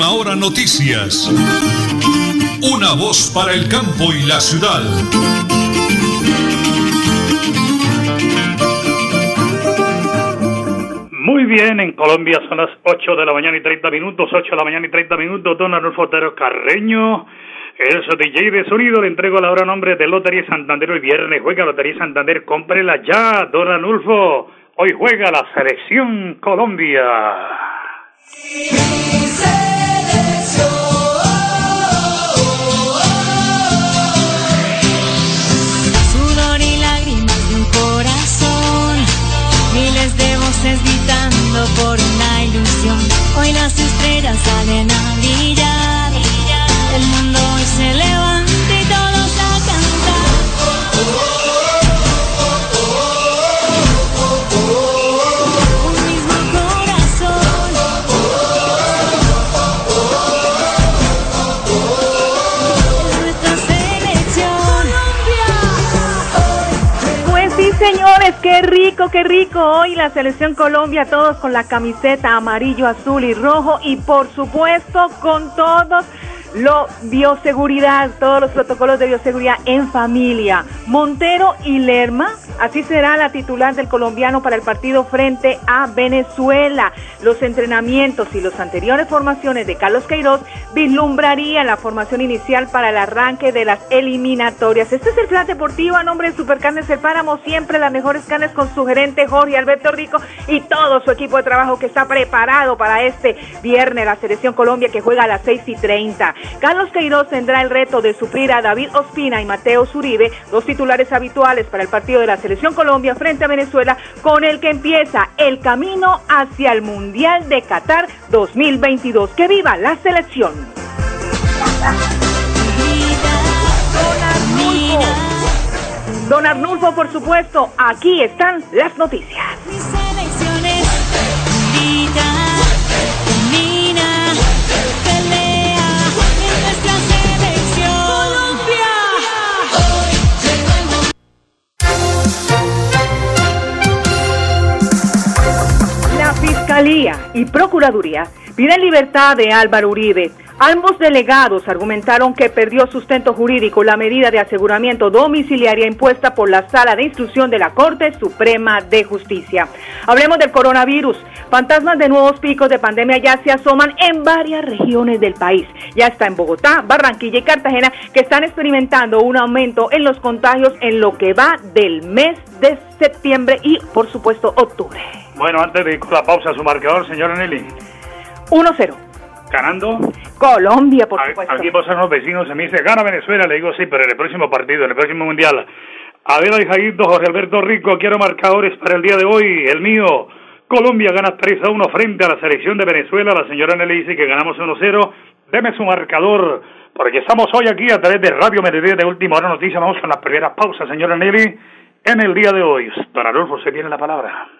Última Hora Noticias. Una voz para el campo y la ciudad. Muy bien, en Colombia son las 8 de la mañana y 30 minutos, 8 de la mañana y 30 minutos, don Arnulfo Otero Carreño, el DJ de sonido, le entrego la hora nombre de Lotería Santander hoy viernes, juega Lotería Santander, cómprela ya, don Arnulfo, hoy juega la Selección Colombia. Sudor y lágrimas de un corazón, miles de voces gritando por una ilusión. Hoy las estrellas salen a qué rico, qué rico. Hoy la selección Colombia, todos con la camiseta amarillo, azul y rojo y por supuesto con todos lo bioseguridad, todos los protocolos de bioseguridad en familia. Montero y Lerma, así será la titular del colombiano para el partido frente a Venezuela. Los entrenamientos y las anteriores formaciones de Carlos Queiroz vislumbrarían la formación inicial para el arranque de las eliminatorias. Este es el plan deportivo a nombre de Supercarnes El Páramo, siempre las mejores carnes con su gerente Jorge Alberto Rico y todo su equipo de trabajo que está preparado para este viernes, la selección Colombia que juega a las 6 y 30. Carlos Queiroz tendrá el reto de suplir a David Ospina y Mateo Zuribe, dos titulares habituales para el partido de la selección Colombia frente a Venezuela, con el que empieza el camino hacia el Mundial de Qatar 2022. ¡Que viva la selección! Don Arnulfo, por supuesto, aquí están las noticias. Fiscalía y Procuraduría piden libertad de Álvaro Uribe. Ambos delegados argumentaron que perdió sustento jurídico la medida de aseguramiento domiciliaria impuesta por la Sala de Instrucción de la Corte Suprema de Justicia. Hablemos del coronavirus. Fantasmas de nuevos picos de pandemia ya se asoman en varias regiones del país. Ya está en Bogotá, Barranquilla y Cartagena que están experimentando un aumento en los contagios en lo que va del mes de septiembre y, por supuesto, octubre. Bueno, antes de ir con la pausa, su marcador, señora Nelly. 1-0. Ganando. Colombia, por supuesto. Aquí pasan los vecinos, se me dice, gana Venezuela, le digo sí, pero en el próximo partido, en el próximo mundial. Adela y Jaguito, Jorge Alberto Rico, quiero marcadores para el día de hoy. El mío, Colombia gana 3 a 1 frente a la selección de Venezuela. La señora Nelly dice que ganamos 1 0. Deme su marcador, porque estamos hoy aquí a través de Radio Mediodía de Última Hora Noticias. Vamos con las primeras pausas, señora Nelly, en el día de hoy. Don Adolfo, se tiene la palabra.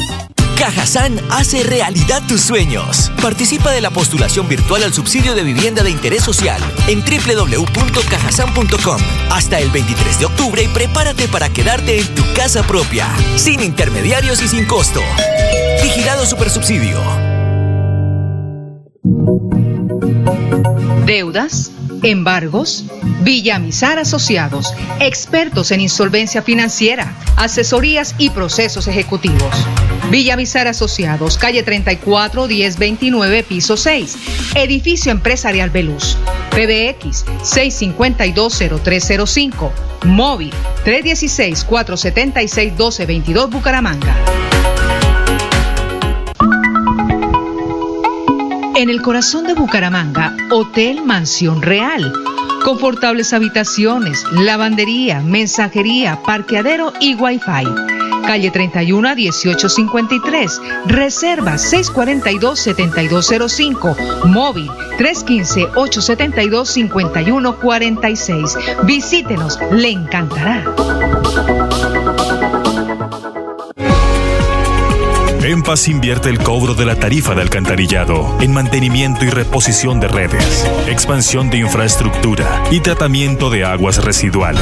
Cajazán hace realidad tus sueños. Participa de la postulación virtual al subsidio de vivienda de interés social en www.cajazán.com hasta el 23 de octubre y prepárate para quedarte en tu casa propia, sin intermediarios y sin costo. Vigilado Supersubsidio. Deudas, embargos, Villamizar Asociados, expertos en insolvencia financiera, asesorías y procesos ejecutivos. Villamizar Asociados, calle 34 1029, piso 6, edificio empresarial Veluz. PBX 6520305, móvil 316 476 1222 Bucaramanga. En el corazón de Bucaramanga, Hotel Mansión Real. Confortables habitaciones, lavandería, mensajería, parqueadero y wifi. Calle 31 a 1853. Reserva 642-7205. Móvil 315-872-5146. Visítenos, le encantará. En Paz invierte el cobro de la tarifa de alcantarillado en mantenimiento y reposición de redes, expansión de infraestructura y tratamiento de aguas residuales.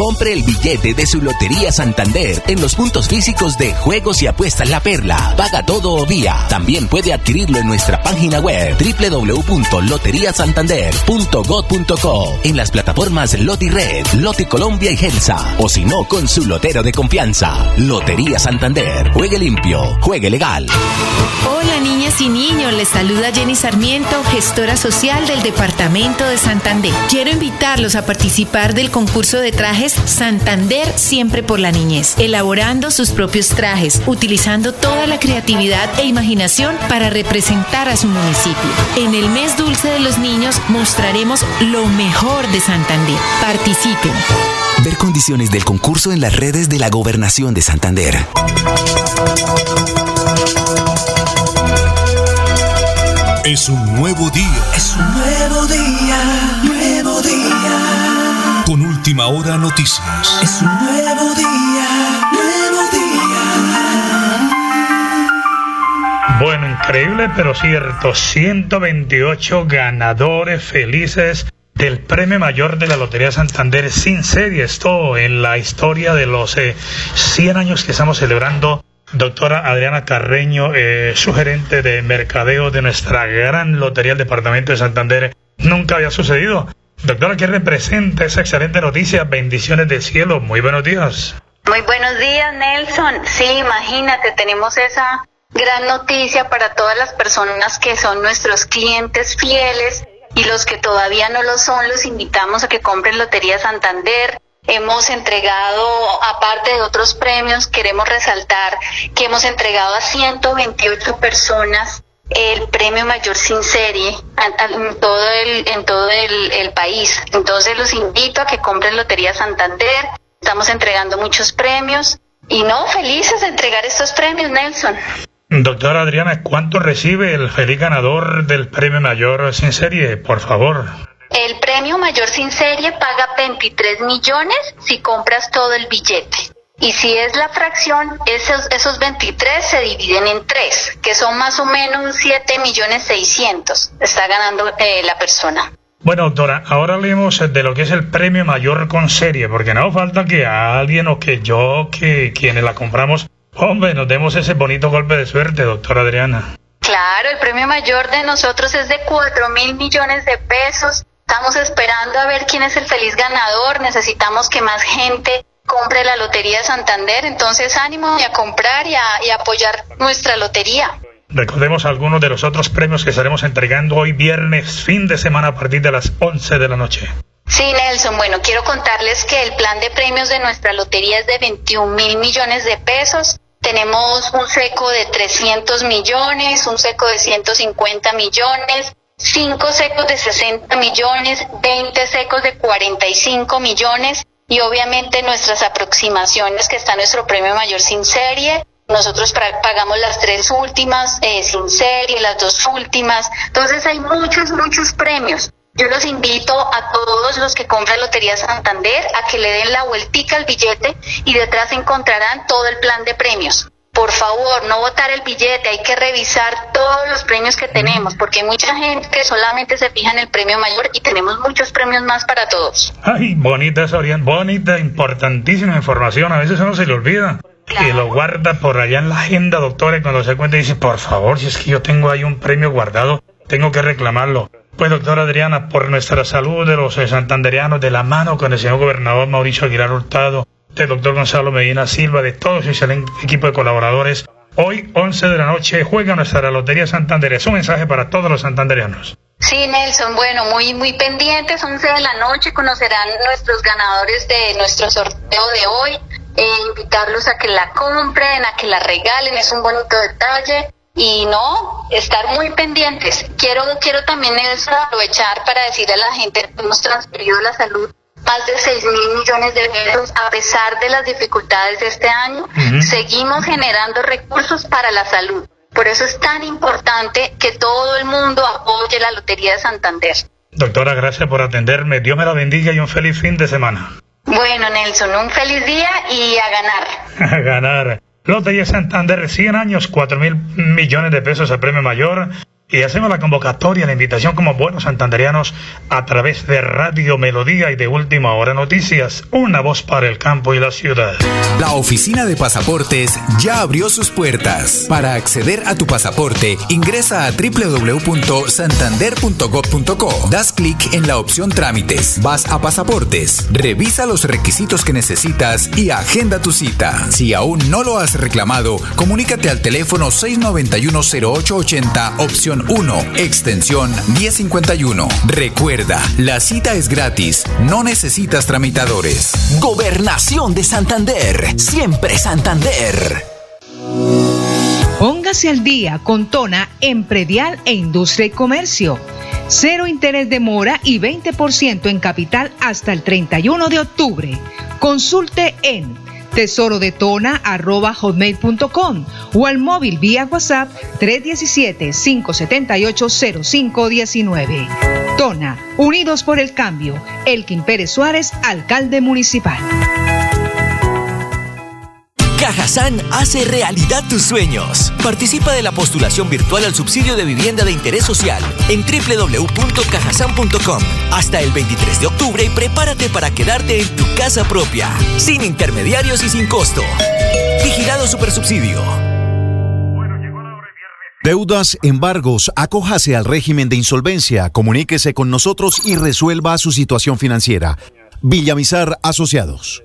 Compre el billete de su Lotería Santander en los puntos físicos de Juegos y Apuestas La Perla. Paga todo o vía. También puede adquirirlo en nuestra página web www.loteriasantander.gov.co en las plataformas Loti Red, Loti Colombia y Gelsa o si no con su lotero de confianza. Lotería Santander. Juegue limpio, juegue legal. Hola niñas y niños, les saluda Jenny Sarmiento, gestora social del Departamento de Santander. Quiero invitarlos a participar del concurso de trajes Santander siempre por la niñez, elaborando sus propios trajes, utilizando toda la creatividad e imaginación para representar a su municipio. En el mes dulce de los niños mostraremos lo mejor de Santander. Participen. Ver condiciones del concurso en las redes de la Gobernación de Santander. Es un nuevo día. Es un nuevo día, última hora noticias. Es un nuevo día, nuevo día. Bueno, increíble pero cierto. 128 ganadores felices del premio mayor de la Lotería Santander sin serie. Esto en la historia de los eh, 100 años que estamos celebrando. Doctora Adriana Carreño, eh, su gerente de mercadeo de nuestra gran lotería del departamento de Santander. Nunca había sucedido. Doctora, ¿qué representa esa excelente noticia? Bendiciones del cielo. Muy buenos días. Muy buenos días, Nelson. Sí, imagínate, tenemos esa gran noticia para todas las personas que son nuestros clientes fieles y los que todavía no lo son, los invitamos a que compren Lotería Santander. Hemos entregado, aparte de otros premios, queremos resaltar que hemos entregado a 128 personas el premio mayor sin serie en todo el en todo el, el país. Entonces los invito a que compren Lotería Santander. Estamos entregando muchos premios y no felices de entregar estos premios, Nelson. Doctora Adriana, ¿cuánto recibe el feliz ganador del premio mayor sin serie? Por favor. El premio mayor sin serie paga 23 millones si compras todo el billete. Y si es la fracción, esos, esos 23 se dividen en tres, que son más o menos 7 millones 600. Está ganando eh, la persona. Bueno, doctora, ahora hablemos de lo que es el premio mayor con serie, porque no falta que alguien o que yo, que quienes la compramos, hombre, nos demos ese bonito golpe de suerte, doctora Adriana. Claro, el premio mayor de nosotros es de 4 mil millones de pesos. Estamos esperando a ver quién es el feliz ganador. Necesitamos que más gente compre la Lotería de Santander. Entonces, ánimo y a comprar y a, y a apoyar nuestra lotería. Recordemos algunos de los otros premios que estaremos entregando hoy viernes, fin de semana a partir de las 11 de la noche. Sí, Nelson, bueno, quiero contarles que el plan de premios de nuestra lotería es de 21 mil millones de pesos. Tenemos un seco de 300 millones, un seco de 150 millones, cinco secos de 60 millones, 20 secos de 45 millones y obviamente nuestras aproximaciones que está nuestro premio mayor sin serie. Nosotros pagamos las tres últimas eh, sin serie, las dos últimas. Entonces hay muchos, muchos premios. Yo los invito a todos los que compran Lotería Santander a que le den la vueltica al billete y detrás encontrarán todo el plan de premios. Por favor, no votar el billete, hay que revisar todos los premios que tenemos, porque hay mucha gente que solamente se fija en el premio mayor y tenemos muchos premios más para todos. Ay, bonita esa orien- bonita, importantísima información. A veces uno se le olvida. Y lo guarda por allá en la agenda, doctora, y cuando se cuenta dice, por favor, si es que yo tengo ahí un premio guardado, tengo que reclamarlo. Pues, doctora Adriana, por nuestra salud de los eh, santanderianos, de la mano con el señor gobernador Mauricio Aguilar Hurtado, del doctor Gonzalo Medina Silva, de todo su equipo de colaboradores, hoy, 11 de la noche, juega nuestra Lotería Santander. Es un mensaje para todos los santanderianos. Sí, Nelson, bueno, muy muy pendientes, 11 de la noche conocerán nuestros ganadores de nuestro sorteo de hoy, eh, invitarlos a que la compren, a que la regalen, es un bonito detalle y no, estar muy pendientes. Quiero quiero también Nelson, aprovechar para decirle a la gente que hemos transferido la salud más de 6 mil millones de pesos a pesar de las dificultades de este año, seguimos generando recursos para la salud. Por eso es tan importante que todo el mundo apoye la Lotería de Santander. Doctora, gracias por atenderme. Dios me la bendiga y un feliz fin de semana. Bueno, Nelson, un feliz día y a ganar. A ganar. Lotería Santander, 100 años, 4 mil millones de pesos a premio mayor. Y hacemos la convocatoria, la invitación como buenos santanderianos a través de Radio Melodía y de Última Hora Noticias, una voz para el campo y la ciudad. La oficina de pasaportes ya abrió sus puertas. Para acceder a tu pasaporte, ingresa a www.santander.gov.co. Das clic en la opción Trámites. Vas a Pasaportes. Revisa los requisitos que necesitas y agenda tu cita. Si aún no lo has reclamado, comunícate al teléfono 691 0880 opción 1, extensión 1051. Recuerda, la cita es gratis, no necesitas tramitadores. Gobernación de Santander, siempre Santander. Póngase al día con Tona en predial e industria y comercio. Cero interés de mora y 20% en capital hasta el 31 de octubre. Consulte en tesorodetona.hotmail.com o al móvil vía WhatsApp 317-578-0519. Tona, Unidos por el Cambio. Elkin Pérez Suárez, alcalde municipal. Cajazán hace realidad tus sueños. Participa de la postulación virtual al subsidio de vivienda de interés social en www.cajazán.com hasta el 23 de octubre y prepárate para quedarte en tu casa propia, sin intermediarios y sin costo. Vigilado Supersubsidio. Deudas, embargos, acójase al régimen de insolvencia, comuníquese con nosotros y resuelva su situación financiera. Villamizar Asociados.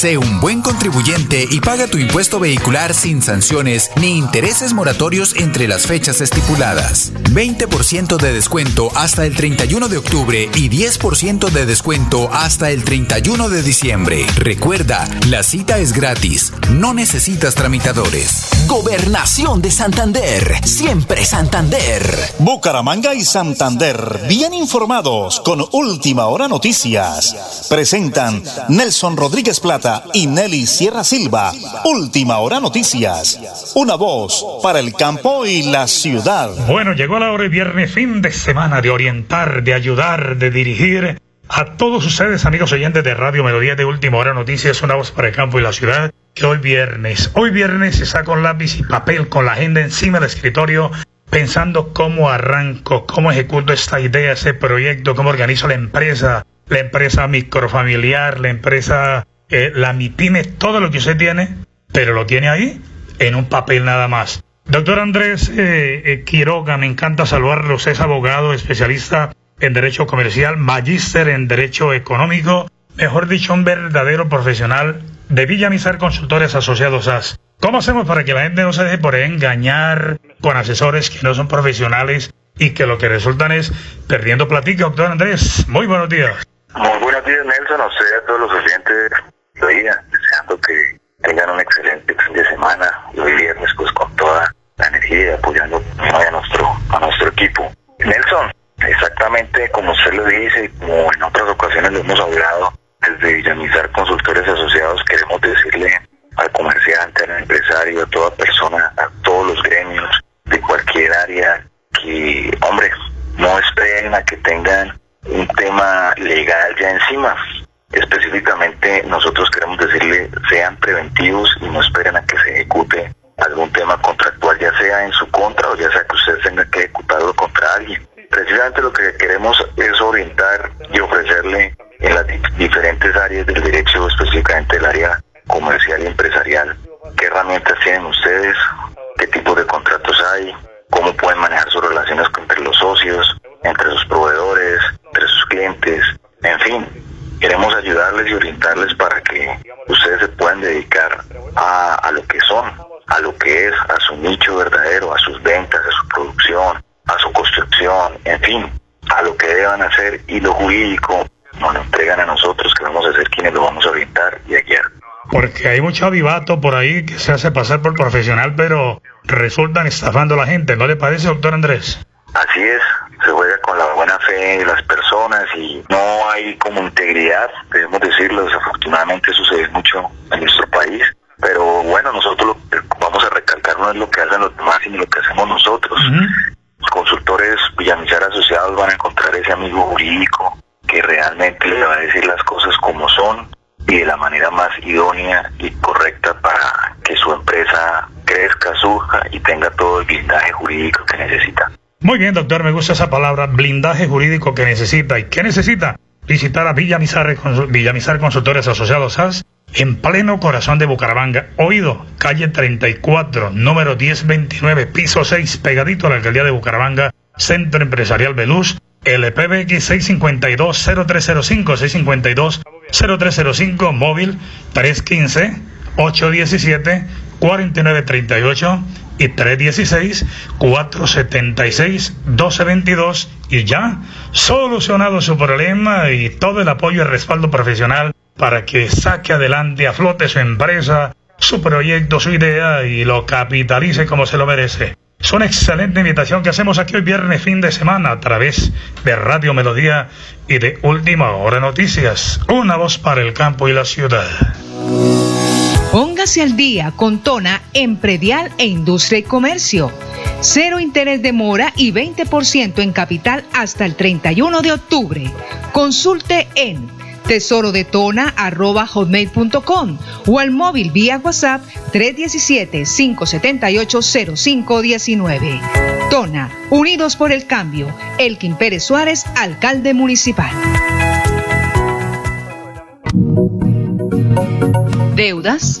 Sé un buen contribuyente y paga tu impuesto vehicular sin sanciones ni intereses moratorios entre las fechas estipuladas. 20% de descuento hasta el 31 de octubre y 10% de descuento hasta el 31 de diciembre. Recuerda, la cita es gratis, no necesitas tramitadores. Gobernación de Santander, siempre Santander. Bucaramanga y Santander, bien informados con Última Hora Noticias. Presentan Nelson Rodríguez Plata y Nelly Sierra Silva. Última Hora Noticias. Una voz para el campo y la ciudad. Bueno, llegó la hora de viernes, fin de semana, de orientar, de ayudar, de dirigir a todos ustedes, amigos oyentes de Radio Melodía de Última Hora Noticias, una voz para el campo y la ciudad, que hoy viernes, hoy viernes está con lápiz y papel, con la agenda encima del escritorio, pensando cómo arranco, cómo ejecuto esta idea, ese proyecto, cómo organizo la empresa, la empresa microfamiliar, la empresa, eh, la MIPYME, todo lo que usted tiene, pero lo tiene ahí en un papel nada más. Doctor Andrés eh, eh, Quiroga, me encanta saludarlo, es abogado, especialista en Derecho Comercial, magíster en Derecho Económico mejor dicho, un verdadero profesional de Villamizar Consultores Asociados AS. ¿Cómo hacemos para que la gente no se deje por engañar con asesores que no son profesionales y que lo que resultan es perdiendo platica, doctor Andrés? Muy buenos días. Muy buenos días, Nelson, todos los oyentes deseando que tengan un excelente fin de semana y hoy viernes pues con toda la energía apoyando a nuestro, a nuestro equipo. Nelson, exactamente como usted lo dice y como en otras ocasiones lo hemos hablado, desde Villamizar Consultores Asociados queremos decirle al comerciante, al empresario, a toda persona, a todos los gremios de cualquier área que, hombre, no esperen a que tengan un tema legal ya encima. Específicamente nosotros queremos decirle sean preventivos y no esperen a que se ejecute algún tema contractual, ya sea en su contra o ya sea que usted tenga que ejecutarlo contra alguien. Precisamente lo que queremos es orientar y ofrecerle en las diferentes áreas del derecho, específicamente el área comercial y empresarial, qué herramientas tienen ustedes, qué tipo de contratos hay, cómo pueden manejar sus relaciones entre los socios, entre sus proveedores, en fin, queremos ayudarles y orientarles para que ustedes se puedan dedicar a, a lo que son, a lo que es, a su nicho verdadero, a sus ventas, a su producción, a su construcción, en fin, a lo que deban hacer y lo jurídico nos lo entregan a nosotros que vamos a ser quienes lo vamos a orientar y a guiar. Porque hay mucho avivato por ahí que se hace pasar por profesional, pero resultan estafando a la gente, ¿no le parece, doctor Andrés? Así es, se juega con la buena fe de las personas y no hay como integridad, debemos decirlo, desafortunadamente sucede mucho en nuestro país, pero bueno, nosotros lo que vamos a recalcar no es lo que hacen los demás, sino lo que hacemos nosotros. Los consultores Villamizar Asociados van a encontrar ese amigo jurídico que realmente le va a decir las cosas como son y de la manera más idónea y correcta para que su empresa crezca, surja y tenga todo el blindaje jurídico que necesita. Muy bien, doctor, me gusta esa palabra, blindaje jurídico que necesita. ¿Y qué necesita? Visitar a Villamizar, Villamizar Consultores Asociados SAS en pleno corazón de Bucaramanga. Oído, calle 34, número 1029, piso 6, pegadito a la alcaldía de Bucaramanga, Centro Empresarial Beluz, LPBX 652-0305, 652-0305, móvil 315-817-4938 y 316-476-1222 y ya solucionado su problema y todo el apoyo y respaldo profesional para que saque adelante, a flote su empresa, su proyecto, su idea y lo capitalice como se lo merece. Es una excelente invitación que hacemos aquí hoy viernes fin de semana a través de Radio Melodía y de Última Hora Noticias. Una voz para el campo y la ciudad. Póngase al día con Tona en predial e industria y comercio. Cero interés de mora y 20% en capital hasta el 31 de octubre. Consulte en tesorodetona.hotmail.com o al móvil vía WhatsApp 317-578-0519. Tona, Unidos por el Cambio. Elkin Pérez Suárez, alcalde municipal. Deudas,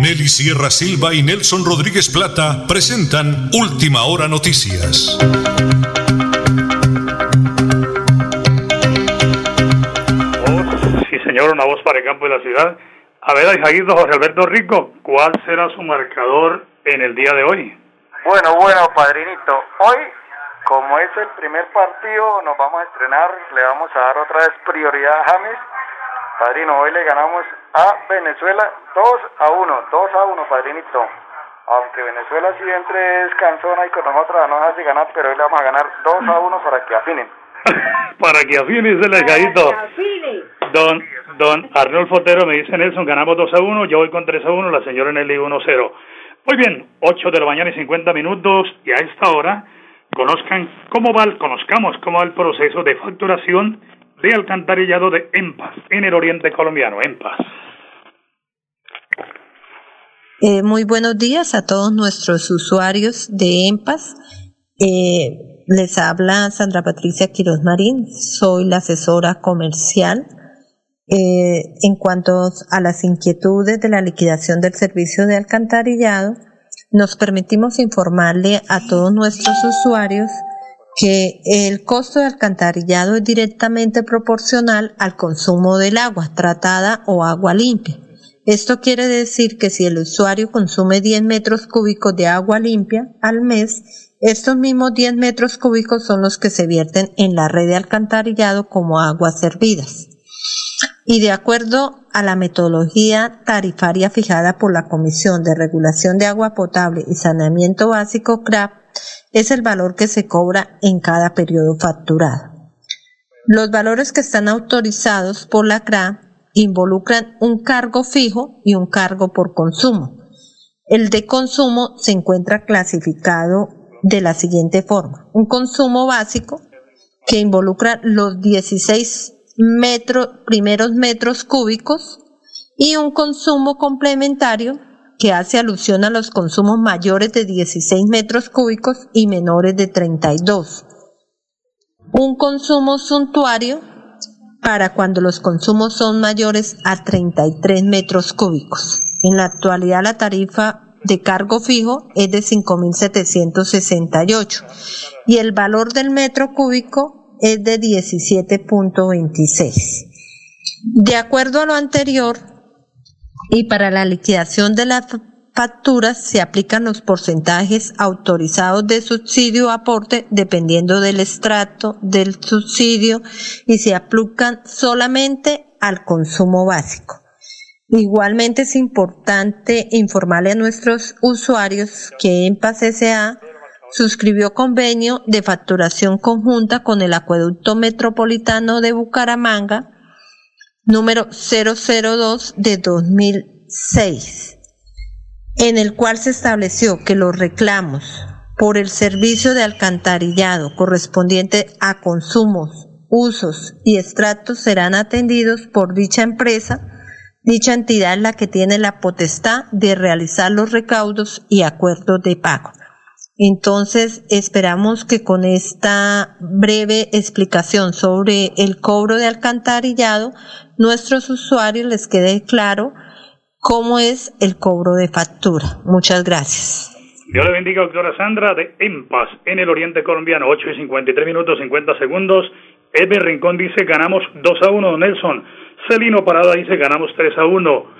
Nelly Sierra Silva y Nelson Rodríguez Plata presentan Última Hora Noticias. Sí, señor, una voz para el campo de la ciudad. A ver, Jaguito Jorge Alberto Rico, ¿cuál será su marcador en el día de hoy? Bueno, bueno, padrinito. Hoy, como es el primer partido, nos vamos a estrenar, le vamos a dar otra vez prioridad a James. Padrino, hoy le ganamos a Venezuela 2 a 1, 2 a 1, padrinito. Aunque Venezuela sí entre es cansona y con nosotros no nos hace ganar, pero hoy le vamos a ganar 2 a 1 para que afinen. Para que afine el Jaguito. Don, don Arnold Fotero me dice Nelson, ganamos 2 a 1, yo voy con 3 a 1, la señora Nelly 1 a 0. Muy bien, 8 de la mañana y 50 minutos y a esta hora conozcan cómo va, conozcamos cómo va el proceso de facturación de alcantarillado de EMPAS en el oriente colombiano, EMPAS. Eh, muy buenos días a todos nuestros usuarios de EMPAS. Eh, les habla Sandra Patricia Quiroz Marín, soy la asesora comercial. Eh, en cuanto a las inquietudes de la liquidación del servicio de alcantarillado, nos permitimos informarle a todos nuestros usuarios que el costo de alcantarillado es directamente proporcional al consumo del agua tratada o agua limpia. Esto quiere decir que si el usuario consume 10 metros cúbicos de agua limpia al mes, estos mismos 10 metros cúbicos son los que se vierten en la red de alcantarillado como aguas servidas. Y de acuerdo a la metodología tarifaria fijada por la Comisión de Regulación de Agua Potable y Saneamiento Básico CRAP, es el valor que se cobra en cada periodo facturado. Los valores que están autorizados por la CRA involucran un cargo fijo y un cargo por consumo. El de consumo se encuentra clasificado de la siguiente forma. Un consumo básico que involucra los 16 metro- primeros metros cúbicos y un consumo complementario que hace alusión a los consumos mayores de 16 metros cúbicos y menores de 32. Un consumo suntuario para cuando los consumos son mayores a 33 metros cúbicos. En la actualidad la tarifa de cargo fijo es de 5.768 y el valor del metro cúbico es de 17.26. De acuerdo a lo anterior, y para la liquidación de las facturas se aplican los porcentajes autorizados de subsidio aporte dependiendo del extracto del subsidio y se aplican solamente al consumo básico. Igualmente es importante informarle a nuestros usuarios que EMPAS S.A. suscribió convenio de facturación conjunta con el Acueducto Metropolitano de Bucaramanga número 002 de 2006, en el cual se estableció que los reclamos por el servicio de alcantarillado correspondiente a consumos, usos y extractos serán atendidos por dicha empresa. Dicha entidad la que tiene la potestad de realizar los recaudos y acuerdos de pago. Entonces, esperamos que con esta breve explicación sobre el cobro de alcantarillado, nuestros usuarios les quede claro cómo es el cobro de factura. Muchas gracias. Dios le bendiga, doctora Sandra, de EMPAS, en el oriente colombiano, 8 y 53 minutos 50 segundos. Eber Rincón dice ganamos 2 a 1, Nelson. Celino Parada dice ganamos 3 a 1.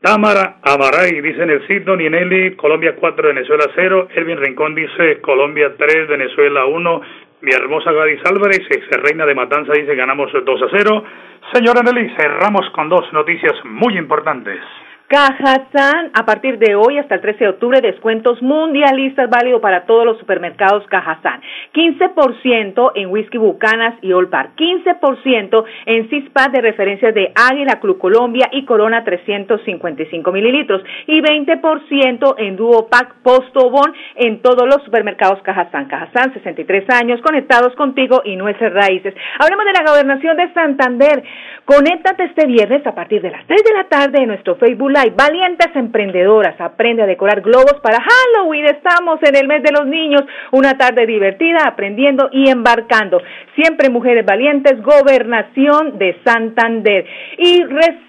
Támara Amaray dice Nelsito Ninelli, Colombia 4, Venezuela 0. Elvin Rincón dice Colombia 3, Venezuela 1. Mi hermosa Gladys Álvarez, ex reina de Matanza, dice ganamos 2 a 0. Señora Nelly, cerramos con dos noticias muy importantes. Cajazán, a partir de hoy hasta el 13 de octubre, descuentos mundialistas válido para todos los supermercados Cajazán. 15% en whisky Bucanas y Olpar. 15% en Cispa de referencias de Águila, Club Colombia y Corona 355 mililitros. Y 20% en Duopac Postobón en todos los supermercados Cajazán. Cajazán, 63 años, conectados contigo y nuestras raíces. Hablemos de la gobernación de Santander. Conéctate este viernes a partir de las 3 de la tarde en nuestro Facebook Live. Valientes emprendedoras, aprende a decorar globos para Halloween. Estamos en el mes de los niños. Una tarde divertida, aprendiendo y embarcando. Siempre mujeres valientes, gobernación de Santander. Y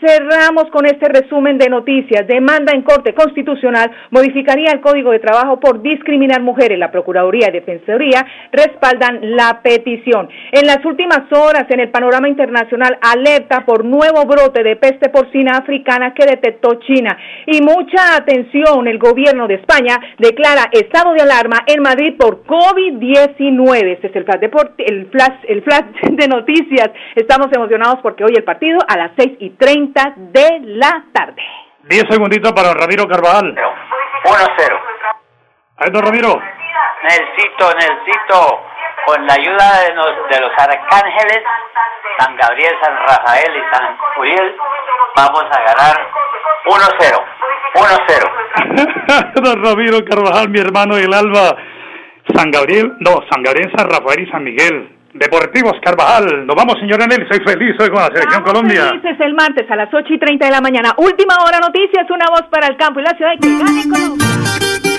cerramos con este resumen de noticias. Demanda en Corte Constitucional modificaría el Código de Trabajo por discriminar mujeres. La Procuraduría y Defensoría respaldan la petición. En las últimas horas, en el panorama internacional, alerta por nuevo brote de peste porcina africana que detectó China. Y mucha atención, el gobierno de España declara estado de alarma en Madrid por COVID-19. Este es el flash, de, el, flash, el flash de noticias. Estamos emocionados porque hoy el partido a las 6 y 30 de la tarde. 10 segunditos para Ramiro Carvajal. 1-0. Ahí está Ramiro. Necesito, necesito, con la ayuda de los, de los arcángeles, San Gabriel, San Rafael y San Uriel, vamos a ganar 1-0. 1-0. Don Ramiro Carvajal, mi hermano del Alba. San Gabriel, no, San Gabriel, San Rafael y San Miguel. Deportivos Carvajal. Nos vamos, señora Nelly. Soy feliz hoy con la Selección Colombia. Felices el martes a las 8 y 30 de la mañana. Última hora noticias, una voz para el campo y la ciudad. Que gane Colombia.